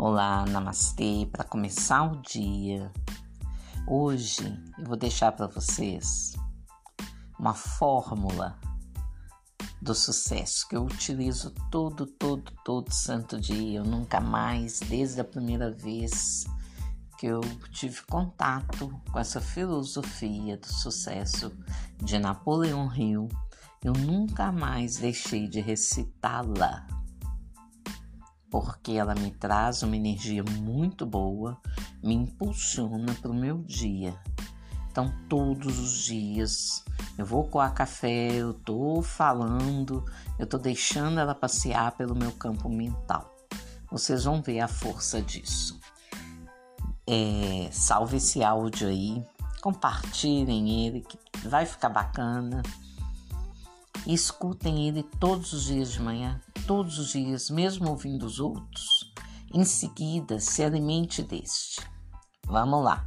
Olá, namastê. Para começar o dia, hoje eu vou deixar para vocês uma fórmula do sucesso que eu utilizo todo, todo, todo santo dia. Eu nunca mais, desde a primeira vez que eu tive contato com essa filosofia do sucesso de Napoleão Hill, eu nunca mais deixei de recitá-la porque ela me traz uma energia muito boa, me impulsiona para o meu dia. Então, todos os dias eu vou coar café, eu tô falando, eu tô deixando ela passear pelo meu campo mental. Vocês vão ver a força disso. É, salve esse áudio aí, compartilhem ele, que vai ficar bacana. Escutem ele todos os dias de manhã, todos os dias, mesmo ouvindo os outros. Em seguida, se alimente deste. Vamos lá.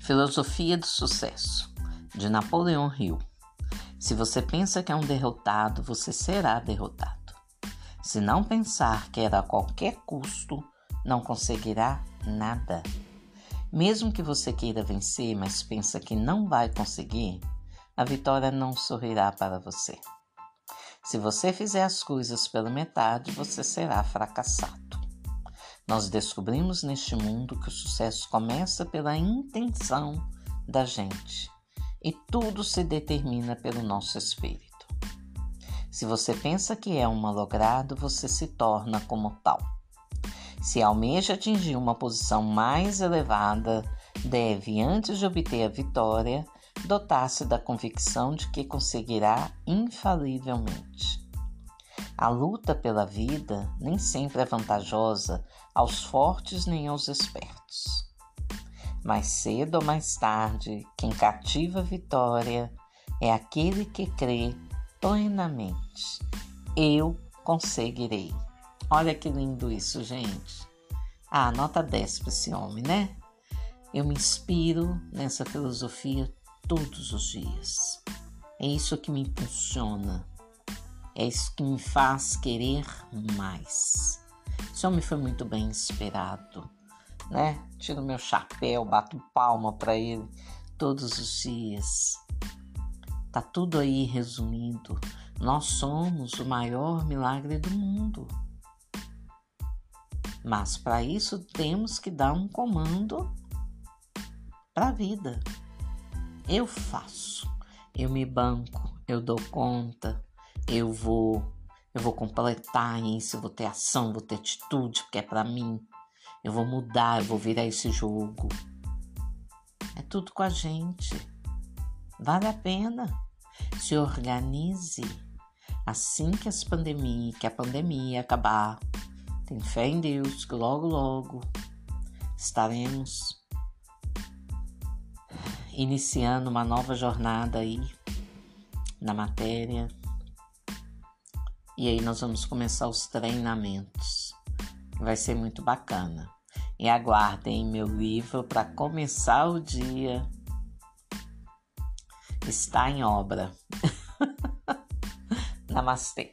Filosofia do Sucesso, de Napoleão Hill. Se você pensa que é um derrotado, você será derrotado. Se não pensar que era a qualquer custo, não conseguirá nada. Mesmo que você queira vencer, mas pensa que não vai conseguir, a vitória não sorrirá para você. Se você fizer as coisas pela metade, você será fracassado. Nós descobrimos neste mundo que o sucesso começa pela intenção da gente e tudo se determina pelo nosso espírito. Se você pensa que é um malogrado, você se torna como tal. Se almeja atingir uma posição mais elevada, deve, antes de obter a vitória, dotar-se da convicção de que conseguirá infalivelmente. A luta pela vida nem sempre é vantajosa aos fortes nem aos espertos. Mais cedo ou mais tarde, quem cativa a vitória é aquele que crê plenamente. Eu conseguirei. Olha que lindo isso, gente. Ah, nota 10 para esse homem, né? Eu me inspiro nessa filosofia todos os dias. É isso que me impulsiona. É isso que me faz querer mais. Esse homem foi muito bem inspirado, né? Tiro meu chapéu, bato palma para ele todos os dias. Tá tudo aí resumido. Nós somos o maior milagre do mundo. Mas para isso temos que dar um comando para a vida. Eu faço, eu me banco, eu dou conta, eu vou, eu vou completar isso, eu vou ter ação, vou ter atitude, porque é para mim. Eu vou mudar, eu vou virar esse jogo. É tudo com a gente. Vale a pena. Se organize. Assim que as pandemia, que a pandemia acabar, tem fé em Deus que logo logo estaremos iniciando uma nova jornada aí na matéria. E aí nós vamos começar os treinamentos. Vai ser muito bacana. E aguardem meu livro para começar o dia. Está em obra. Namastê.